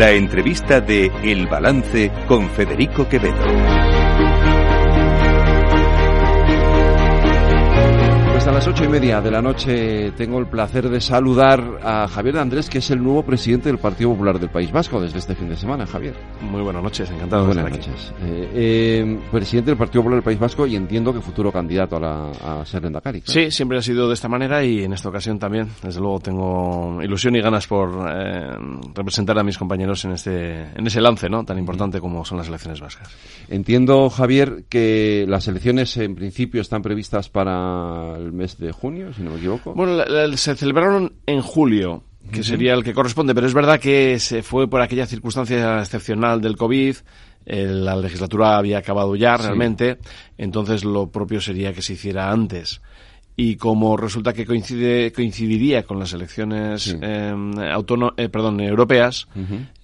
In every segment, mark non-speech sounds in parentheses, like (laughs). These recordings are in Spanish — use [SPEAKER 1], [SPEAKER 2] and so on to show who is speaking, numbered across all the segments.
[SPEAKER 1] La entrevista de El Balance con Federico Quevedo.
[SPEAKER 2] Las ocho y media de la noche tengo el placer de saludar a Javier de Andrés, que es el nuevo presidente del Partido Popular del País Vasco desde este fin de semana, Javier.
[SPEAKER 3] Muy buenas noches, encantado
[SPEAKER 2] Buenas
[SPEAKER 3] de estar
[SPEAKER 2] noches. Eh, eh, presidente del Partido Popular del País Vasco y entiendo que futuro candidato a, la, a ser Endacari.
[SPEAKER 3] aquí. Sí, siempre ha sido de esta manera y en esta ocasión también. Desde luego tengo ilusión y ganas por eh, representar a mis compañeros en este en ese lance no tan importante como son las elecciones vascas.
[SPEAKER 2] Entiendo, Javier, que las elecciones en principio están previstas para el mes de junio, si no me equivoco.
[SPEAKER 3] Bueno, la- la- se celebraron en julio, que sería el que corresponde, pero es verdad que se fue por aquella circunstancia excepcional del COVID. eh, la legislatura había acabado ya
[SPEAKER 2] Sí.
[SPEAKER 3] realmente, entonces lo propio sería que se hiciera antes. Y como resulta que coincide, coincidiría con las elecciones
[SPEAKER 2] Sí.
[SPEAKER 3] eh, autóno- eh, perdón, europeas,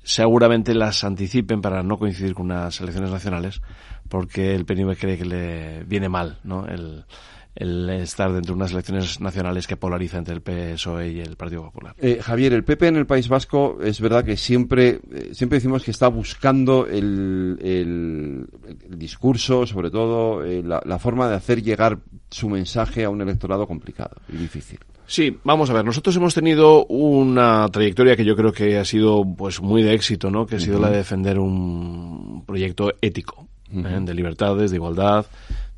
[SPEAKER 3] seguramente las anticipen para no coincidir con unas elecciones nacionales, porque el PNV cree que le viene mal, ¿no? El, el estar dentro de unas elecciones nacionales que polariza entre el PSOE y el Partido Popular.
[SPEAKER 2] Eh, Javier, el PP en el País Vasco es verdad que siempre, eh, siempre decimos que está buscando el, el- el discurso, sobre todo eh, la, la forma de hacer llegar su mensaje a un electorado complicado y difícil.
[SPEAKER 3] Sí, vamos a ver, nosotros hemos tenido una trayectoria que yo creo que ha sido pues muy de éxito, ¿no? Que ha sido la de defender un proyecto ético, ¿eh? de libertades, de igualdad,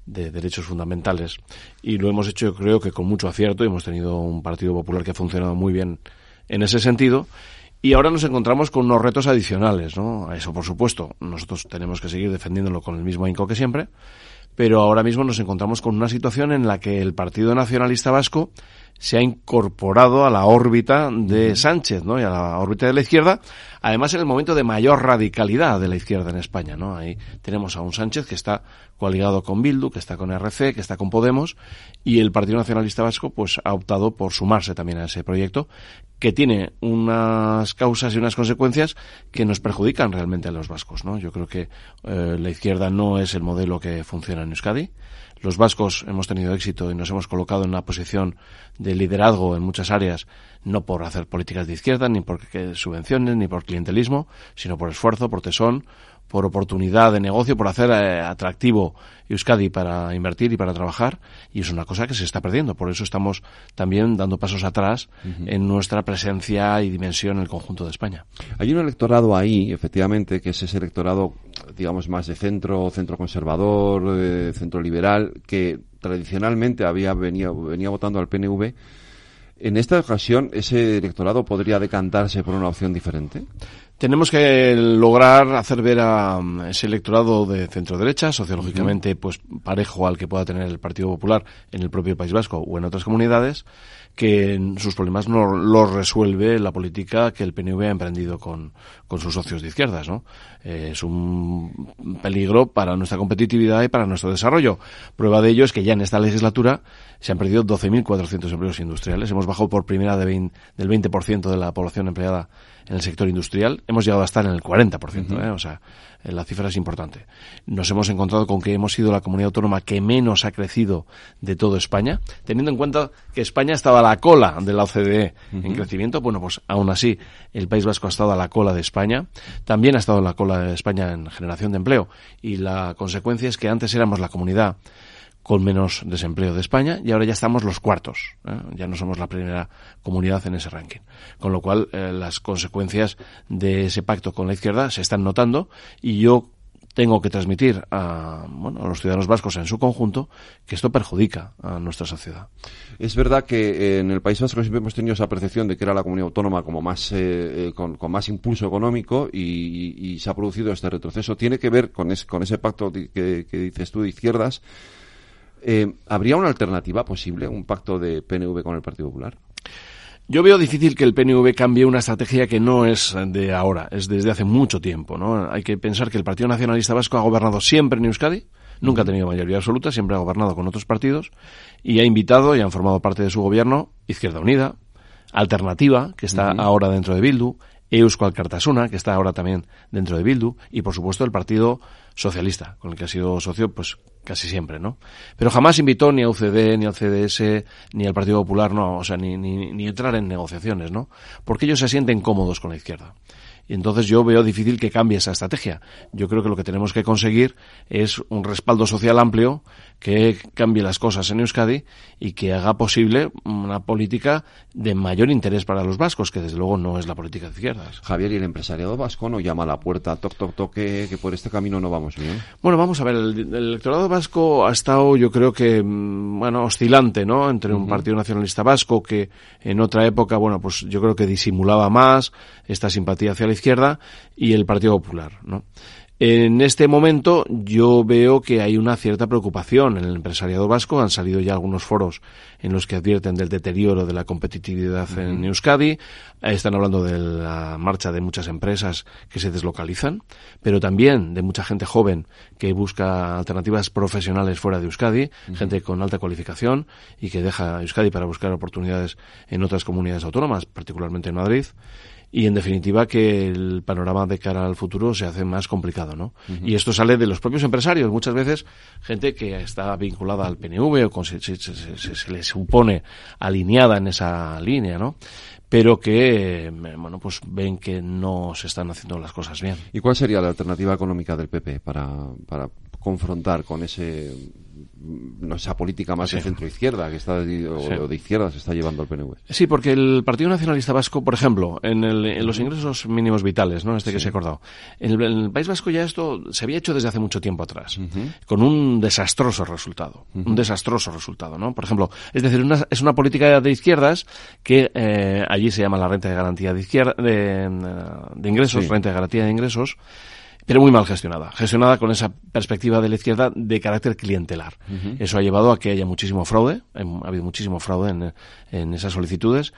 [SPEAKER 3] de derechos fundamentales. Y lo hemos hecho, yo creo que con mucho acierto, y hemos tenido un Partido Popular que ha funcionado muy bien en ese sentido. Y ahora nos encontramos con unos retos adicionales, ¿no? A eso, por supuesto, nosotros tenemos que seguir defendiéndolo con el mismo ahínco que siempre, pero ahora mismo nos encontramos con una situación en la que el Partido Nacionalista Vasco se ha incorporado a la órbita de Sánchez, ¿no? Y a la órbita de la izquierda, además en el momento de mayor radicalidad de la izquierda en España, ¿no? Ahí tenemos a un Sánchez que está coaligado con Bildu, que está con RC, que está con Podemos, y el Partido Nacionalista Vasco, pues, ha optado por sumarse también a ese proyecto, que tiene unas causas y unas consecuencias que nos perjudican realmente a los vascos, ¿no? Yo creo que eh, la izquierda no es el modelo que funciona en Euskadi. Los vascos hemos tenido éxito y nos hemos colocado en una posición de liderazgo en muchas áreas, no por hacer políticas de izquierda, ni por subvenciones, ni por clientelismo, sino por esfuerzo, por tesón, por oportunidad de negocio, por hacer eh, atractivo Euskadi para invertir y para trabajar, y es una cosa que se está perdiendo. Por eso estamos también dando pasos atrás en nuestra presencia y dimensión en el conjunto de España.
[SPEAKER 2] Hay un electorado ahí, efectivamente, que es ese electorado, digamos, más de centro, centro conservador, eh, centro liberal, que tradicionalmente había venía, venía votando al PNV. En esta ocasión, ese electorado podría decantarse por una opción diferente.
[SPEAKER 3] Tenemos que lograr hacer ver a um, ese electorado de centro derecha, sociológicamente pues parejo al que pueda tener el Partido Popular en el propio País Vasco o en otras comunidades, que sus problemas no los resuelve la política que el PNV ha emprendido con, con sus socios de izquierdas, ¿no? Eh, es un peligro para nuestra competitividad y para nuestro desarrollo. Prueba de ello es que ya en esta legislatura se han perdido 12.400 empleos industriales. Hemos bajado por primera de 20 del 20% de la población empleada en el sector industrial. Hemos llegado a estar en el 40%, ¿eh? o sea, la cifra es importante. Nos hemos encontrado con que hemos sido la comunidad autónoma que menos ha crecido de toda España, teniendo en cuenta que España estaba a la cola de la OCDE en crecimiento. Bueno, pues aún así el País Vasco ha estado a la cola de España, también ha estado a la cola de España en generación de empleo y la consecuencia es que antes éramos la comunidad con menos desempleo de España y ahora ya estamos los cuartos. ¿eh? Ya no somos la primera comunidad en ese ranking. Con lo cual, eh, las consecuencias de ese pacto con la izquierda se están notando y yo tengo que transmitir a, bueno, a los ciudadanos vascos en su conjunto que esto perjudica a nuestra sociedad.
[SPEAKER 2] Es verdad que eh, en el País Vasco siempre hemos tenido esa percepción de que era la comunidad autónoma como más eh, eh, con, con más impulso económico y, y- y se ha producido este retroceso. Tiene que ver con, es- con ese pacto que, que dices tú de izquierdas. Eh, ¿Habría una alternativa posible, un pacto de PNV con el Partido Popular?
[SPEAKER 3] Yo veo difícil que el PNV cambie una estrategia que no es de ahora, es desde hace mucho tiempo, ¿no? Hay que pensar que el Partido Nacionalista Vasco ha gobernado siempre en Euskadi, nunca ha tenido mayoría absoluta, siempre ha gobernado con otros partidos y ha invitado y han formado parte de su gobierno Izquierda Unida, Alternativa, que está ahora dentro de Bildu, Euskal Cartasuna, que está ahora también dentro de Bildu, y por supuesto el Partido Socialista, con el que ha sido socio pues casi siempre, ¿no? Pero jamás invitó ni a UCD, ni al CDS, ni al Partido Popular, no, o sea, ni, ni, ni entrar en negociaciones, ¿no? Porque ellos se sienten cómodos con la izquierda. Y entonces yo veo difícil que cambie esa estrategia. Yo creo que lo que tenemos que conseguir es un respaldo social amplio que cambie las cosas en Euskadi y que haga posible una política de mayor interés para los vascos, que desde luego no es la política de izquierdas.
[SPEAKER 2] Javier, ¿y el empresariado vasco no llama a la puerta, toc, toc, toc, que, por este camino no vamos bien?
[SPEAKER 3] Bueno, vamos a ver, el, electorado vasco ha estado, yo creo que, mm, bueno, oscilante, ¿no? Entre un partido nacionalista vasco que en otra época, bueno, pues yo creo que disimulaba más esta simpatía hacia la izquierda y el Partido Popular, ¿no? En este momento yo veo que hay una cierta preocupación en el empresariado vasco. Han salido ya algunos foros en los que advierten del deterioro de la competitividad en Euskadi. Están hablando de la marcha de muchas empresas que se deslocalizan, pero también de mucha gente joven que busca alternativas profesionales fuera de Euskadi, gente con alta cualificación y que deja Euskadi para buscar oportunidades en otras comunidades autónomas, particularmente en Madrid y en definitiva que el panorama de cara al futuro se hace más complicado, ¿no? Y esto sale de los propios empresarios, muchas veces gente que está vinculada al PNV o se, se, se, le supone alineada en esa línea, ¿no? pero que bueno pues ven que no se están haciendo las cosas bien.
[SPEAKER 2] ¿Y cuál sería la alternativa económica del PP para, para confrontar con ese no, esa política más de centro izquierda que está o, de izquierda se está llevando el PNV.
[SPEAKER 3] Sí, porque el Partido Nacionalista Vasco, por ejemplo, en, el, los ingresos mínimos vitales, ¿no? Este que se ha acordado. En el, País Vasco ya esto se había hecho desde hace mucho tiempo atrás, con un desastroso resultado, un desastroso resultado, ¿no? Por ejemplo, es decir, una, es una política de izquierdas que eh, allí se llama la renta de garantía de izquierda de, de ingresos, renta de garantía de ingresos pero muy mal gestionada. Gestionada con esa perspectiva de la izquierda de carácter clientelar. Eso ha llevado a que haya muchísimo fraude, ha habido muchísimo fraude en, en esas solicitudes,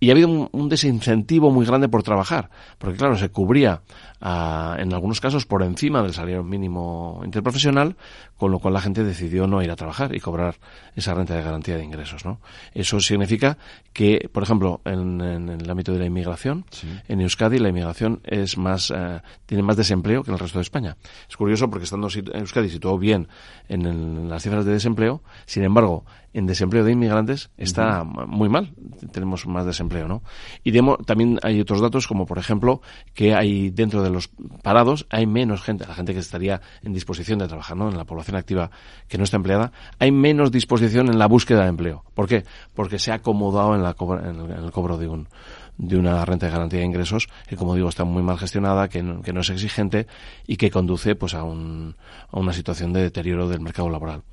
[SPEAKER 3] y ha habido un, desincentivo muy grande por trabajar, porque claro, se cubría en algunos casos por encima del salario mínimo interprofesional, con lo cual la gente decidió no ir a trabajar y cobrar esa renta de garantía de ingresos. ¿no? Eso significa que, por ejemplo, en, el ámbito de la inmigración, en Euskadi la inmigración es más, eh, tiene más desempleo que en el resto de España. Es curioso porque estando Euskadi situado bien en las cifras de desempleo, sin embargo, en desempleo de inmigrantes está muy mal. Tenemos más desempleo, ¿no? Y también hay otros datos, como por ejemplo, que hay dentro de los parados, hay menos gente, la gente que estaría en disposición de trabajar, ¿no? En la población activa que no está empleada, hay menos disposición en la búsqueda de empleo. ¿Por qué? Porque se ha acomodado en, la en el cobro de un de una renta de garantía de ingresos que, como digo, está muy mal gestionada, que no, que no es exigente y que conduce pues a, un, a una situación de deterioro del mercado laboral.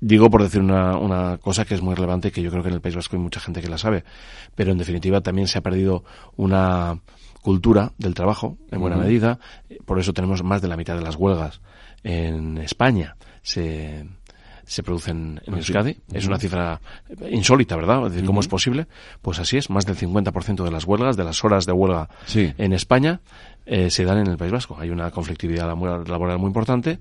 [SPEAKER 3] Digo por decir una, una cosa que es muy relevante que yo creo que en el País Vasco hay mucha gente que la sabe, pero en definitiva también se ha perdido una cultura del trabajo en buena medida, por eso tenemos más de la mitad de las huelgas en España se, se producen en Euskadi. Es una cifra insólita, ¿verdad? Es decir, ¿cómo es posible? Pues así es, más del 50% de las huelgas, de las horas de huelga en España, eh, se dan en el País Vasco. Hay una conflictividad laboral muy importante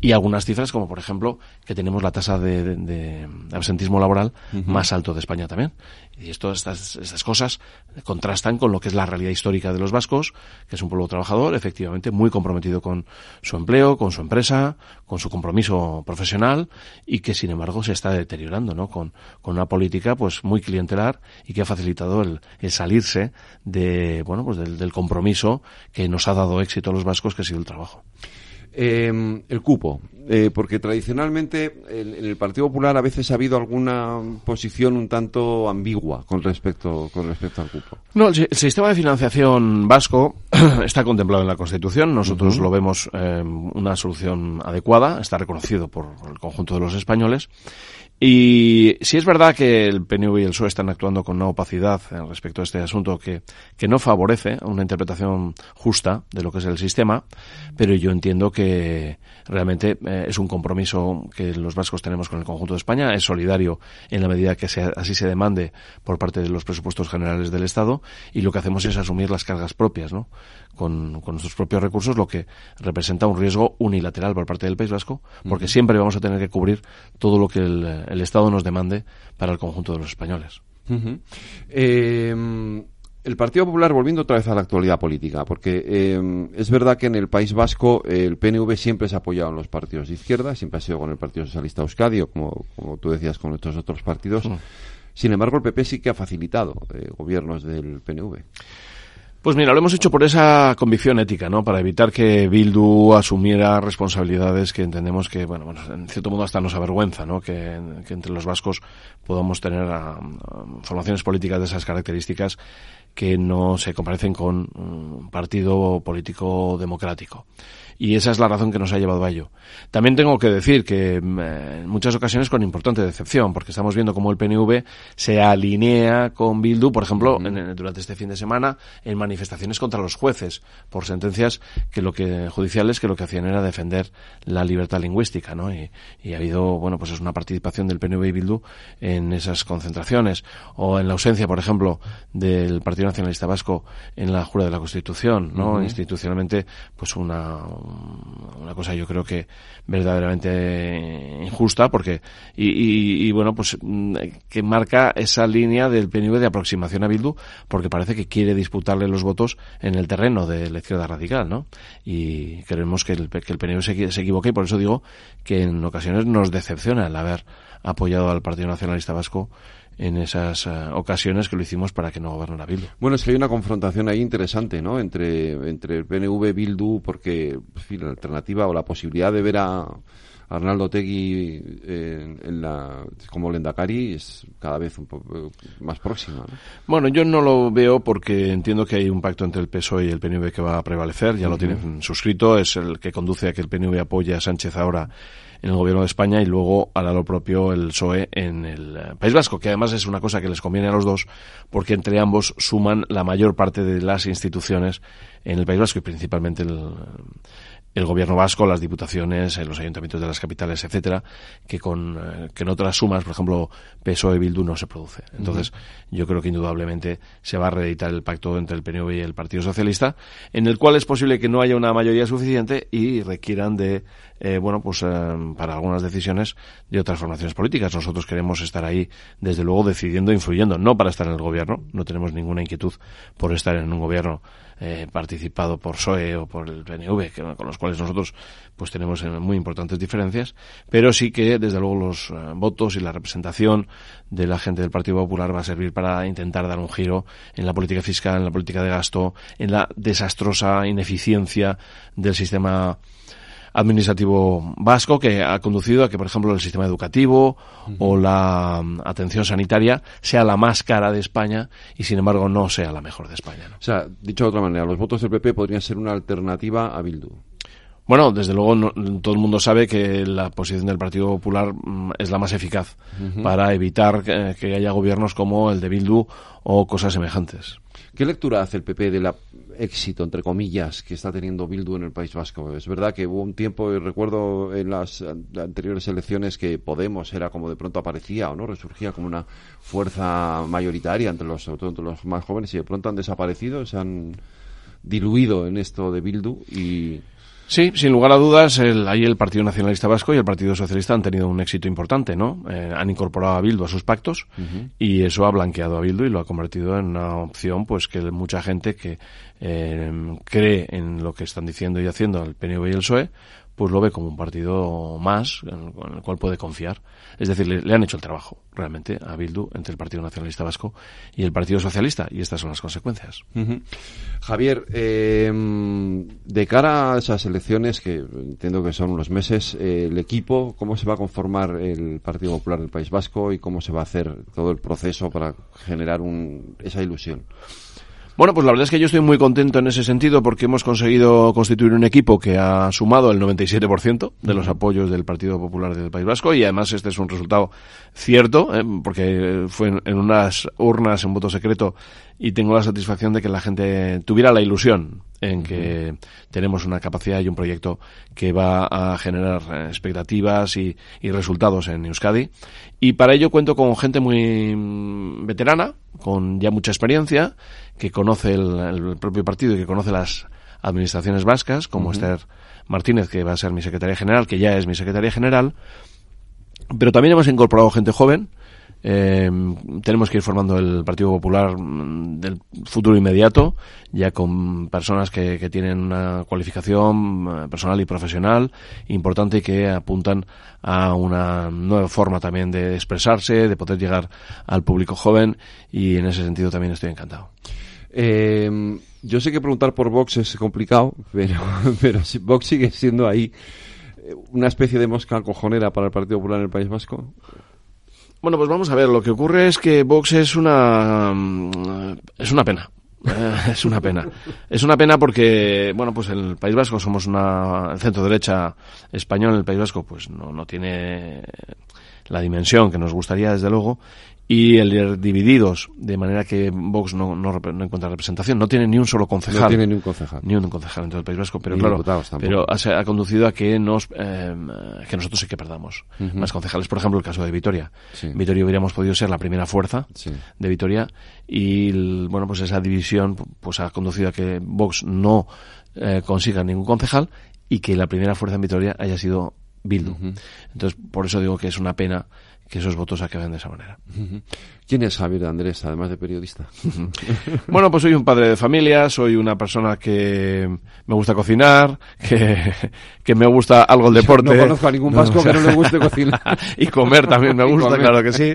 [SPEAKER 3] y algunas cifras como por ejemplo que tenemos la tasa de, absentismo laboral más alto de España también. Y esto, estas, estas cosas contrastan con lo que es la realidad histórica de los vascos, que es un pueblo trabajador, efectivamente muy comprometido con su empleo, con su empresa, con su compromiso profesional y que sin embargo se está deteriorando, ¿no? Con, con una política pues muy clientelar y que ha facilitado el, el salirse de, bueno, pues del, del compromiso que nos ha dado éxito a los vascos, que ha sido el trabajo.
[SPEAKER 2] Eh, el cupo, eh, porque tradicionalmente en, el Partido Popular a veces ha habido alguna posición un tanto ambigua con respecto, con respecto al cupo.
[SPEAKER 3] No, el, sistema de financiación vasco (clears throat) está contemplado en la Constitución. Nosotros lo vemos eh, una solución adecuada, está reconocido por el conjunto de los españoles. Y si es verdad que el PNV y el PSOE están actuando con una opacidad respecto a este asunto que, que no favorece una interpretación justa de lo que es el sistema, pero yo entiendo que realmente eh, es un compromiso que los vascos tenemos con el conjunto de España, es solidario en la medida que así se demande por parte de los presupuestos generales del Estado y lo que hacemos es asumir las cargas propias, ¿no? con, nuestros propios recursos, lo que representa un riesgo unilateral por parte del País Vasco, porque siempre vamos a tener que cubrir todo lo que el, Estado nos demande para el conjunto de los españoles.
[SPEAKER 2] Em, el Partido Popular, volviendo otra vez a la actualidad política, porque em, es verdad que en el País Vasco el PNV siempre se ha apoyado en los partidos de izquierda, siempre ha sido con el Partido Socialista Euskadi, o como, como tú decías, con estos otros partidos. Sin embargo, el PP sí que ha facilitado eh, gobiernos del PNV.
[SPEAKER 3] Pues mira, lo hemos hecho por esa convicción ética, ¿no? Para evitar que Bildu asumiera responsabilidades que entendemos que, bueno, bueno en cierto modo hasta nos avergüenza, ¿no? Que, entre los vascos podamos tener formaciones políticas de esas características que no se comparecen con un partido político democrático y esa es la razón que nos ha llevado a ello. También tengo que decir que mm, en muchas ocasiones con importante decepción, porque estamos viendo cómo el PNV se alinea con Bildu, por ejemplo, durante este fin de semana, en manifestaciones contra los jueces por sentencias que lo que judiciales que lo que hacían era defender la libertad lingüística, ¿no? Y, ha habido, bueno, pues es una participación del PNV y Bildu en esas concentraciones o en la ausencia, por ejemplo, del Partido Nacionalista Vasco en la jura de la Constitución, ¿no? Institucionalmente, pues una una cosa yo creo que verdaderamente injusta porque y, bueno pues mm, que marca esa línea del PNV de aproximación a Bildu porque parece que quiere disputarle los votos en el terreno de la izquierda radical ¿no? y creemos que el, que el PNV se, se equivoca y por eso digo que en ocasiones nos decepciona el haber apoyado al Partido Nacionalista Vasco en esas eh, ocasiones que lo hicimos para que no gobernara Bildu.
[SPEAKER 2] Bueno, es que hay una confrontación ahí interesante, ¿no? Entre, entre el PNV Bildu, porque la alternativa o la posibilidad de ver a Arnaldo Tegui en, la, como Lendakari es cada vez un poco más próxima.
[SPEAKER 3] Bueno, yo no lo veo porque entiendo que hay un pacto entre el PSOE y el PNV que va a prevalecer, ya lo tienen suscrito, es el que conduce a que el PNV apoye a Sánchez ahora en el gobierno de España y luego hará lo propio el PSOE en el eh, País Vasco, que además es una cosa que les conviene a los dos porque entre ambos suman la mayor parte de las instituciones en el País Vasco y principalmente el, el gobierno vasco, las diputaciones, los ayuntamientos de las capitales, etcétera, que con eh, que en otras sumas, por ejemplo, PSOE Bildu no se produce. Entonces, yo creo que indudablemente se va a reeditar el pacto entre el PNV y el Partido Socialista, en el cual es posible que no haya una mayoría suficiente y requieran de eh, bueno, pues eh, para algunas decisiones de otras formaciones políticas. Nosotros queremos estar ahí, desde luego, decidiendo, influyendo, no para estar en el gobierno, no tenemos ninguna inquietud por estar en un gobierno eh, participado por PSOE o por el PNV, que, con los cuales nosotros pues tenemos eh, muy importantes diferencias, pero sí que desde luego los eh, votos y la representación de la gente del Partido Popular va a servir para intentar dar un giro en la política fiscal, en la política de gasto, en la desastrosa ineficiencia del sistema administrativo vasco que ha conducido a que, por ejemplo, el sistema educativo o la mm, atención sanitaria sea la más cara de España y, sin embargo, no sea la mejor de España.
[SPEAKER 2] O sea, dicho de otra manera, los votos del PP podrían ser una alternativa a Bildu.
[SPEAKER 3] Bueno, desde luego todo el mundo sabe que la posición del Partido Popular mm, es la más eficaz para evitar que, haya gobiernos como el de Bildu o cosas semejantes.
[SPEAKER 2] ¿Qué lectura hace el PP del éxito, entre comillas, que está teniendo Bildu en el País Vasco? Es verdad que hubo un tiempo, y recuerdo en las anteriores elecciones, que Podemos era como de pronto aparecía o no, resurgía como una fuerza mayoritaria entre los, sobre todo entre los más jóvenes y de pronto han desaparecido, se han diluido en esto de Bildu y
[SPEAKER 3] Sí, sin lugar a dudas, el, ahí el Partido Nacionalista Vasco y el Partido Socialista han tenido un éxito importante, ¿no? Eh, han incorporado a Bildu a sus pactos y eso ha blanqueado a Bildu y lo ha convertido en una opción, pues que mucha gente que eh, cree en lo que están diciendo y haciendo el PNV y el PSOE, pues lo ve como un partido más con el cual puede confiar. Es decir, le, han hecho el trabajo realmente a Bildu entre el Partido Nacionalista Vasco y el Partido Socialista y estas son las consecuencias.
[SPEAKER 2] Javier, eh, de cara a esas elecciones que entiendo que son unos meses, eh, el equipo, ¿cómo se va a conformar el Partido Popular del País Vasco y cómo se va a hacer todo el proceso para generar un, esa ilusión?
[SPEAKER 3] Bueno, pues la verdad es que yo estoy muy contento en ese sentido porque hemos conseguido constituir un equipo que ha sumado el 97% de los apoyos del Partido Popular del País Vasco y además este es un resultado cierto ¿eh? porque fue en, unas urnas en voto secreto y tengo la satisfacción de que la gente tuviera la ilusión en que tenemos una capacidad y un proyecto que va a generar eh, expectativas y, y resultados en Euskadi. Y para ello cuento con gente muy mm, veterana, con ya mucha experiencia, que conoce el, propio partido y que conoce las administraciones vascas, como Esther Martínez, que va a ser mi secretaria general, que ya es mi secretaria general. Pero también hemos incorporado gente joven, eh, tenemos que ir formando el Partido Popular mm, del futuro inmediato, ya con personas que, que tienen una cualificación eh, personal y profesional importante que apuntan a una nueva forma también de expresarse, de poder llegar al público joven y en ese sentido también estoy encantado.
[SPEAKER 2] Eh, yo sé que preguntar por Vox es complicado, (laughs) pero, pero Vox sigue siendo ahí eh, una especie de mosca cojonera para el Partido Popular en el País Vasco.
[SPEAKER 3] Bueno, pues vamos a ver. Lo que ocurre es que Vox es una mm, es una pena. Eh, (laughs) es una pena. Es una pena porque, bueno, pues el País Vasco somos una el centro derecha español. El País Vasco, pues no, no tiene la dimensión que nos gustaría, desde luego, y el divididos, de manera que Vox no, no, no, encuentra representación. No tiene ni un solo concejal.
[SPEAKER 2] No tiene ni un concejal.
[SPEAKER 3] Ni un concejal en todo el País Vasco, pero claro, pero ha, ha, conducido a que nos eh, que nosotros sí que perdamos uh -huh. más concejales. Por ejemplo, el caso de Vitoria. Sí. Vitoria hubiéramos podido ser la primera fuerza sí. de Vitoria y, el, bueno, pues esa división pues ha conducido a que Vox no eh, consiga ningún concejal y que la primera fuerza en Vitoria haya sido Bildu. Uh -huh. Entonces, por eso digo que es una pena que esos votos acaben de esa manera.
[SPEAKER 2] ¿Quién es Javier Andrés, además de periodista? (laughs)
[SPEAKER 3] bueno, pues soy un padre de familia, soy una persona que me gusta cocinar, que, que me gusta algo el deporte.
[SPEAKER 2] No conozco a ningún vasco no, o sea, que no le guste cocinar. (laughs)
[SPEAKER 3] y comer también me (laughs) gusta, claro que sí.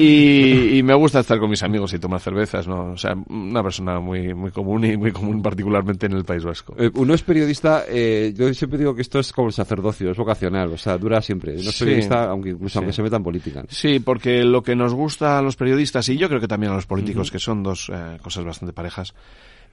[SPEAKER 3] Y, y, me gusta estar con mis amigos y tomar cervezas, ¿no? O sea, una persona muy, muy común y muy común particularmente en el País Vasco.
[SPEAKER 2] Eh, uno es periodista, eh, yo siempre digo que esto es como el sacerdocio, es vocacional, o sea, dura siempre. Uno es periodista, aunque incluso sí. aunque se meta en política.
[SPEAKER 3] Sí, porque lo que nos gusta a los periodistas, y yo creo que también a los políticos, uh -huh. que son dos eh, cosas bastante parejas,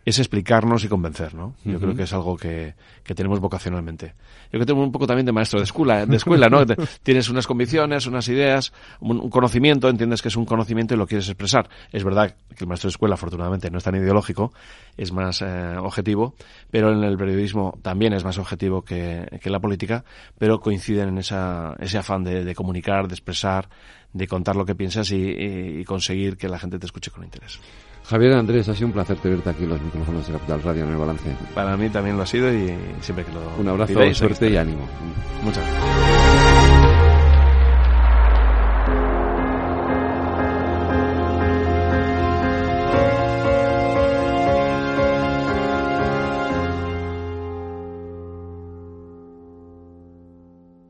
[SPEAKER 3] es explicarnos y convencer, ¿no? Yo uh -huh. creo que es algo que, que, tenemos vocacionalmente. Yo creo que tengo un poco también de maestro de escuela, de escuela, ¿no? (laughs) Tienes unas convicciones, unas ideas, un, un, conocimiento, entiendes que es un conocimiento y lo quieres expresar. Es verdad que el maestro de escuela, afortunadamente, no es tan ideológico, es más eh, objetivo, pero en el periodismo también es más objetivo que, que la política, pero coinciden en esa, ese afán de, de comunicar, de expresar, de contar lo que piensas y, y, y conseguir que la gente te escuche con interés.
[SPEAKER 2] Javier Andrés, ha sido un placer tenerte aquí en los micrófonos de Capital Radio en el balance.
[SPEAKER 3] Para mí también lo ha sido y siempre que lo
[SPEAKER 2] Un abrazo, suerte y ánimo.
[SPEAKER 3] Muchas gracias.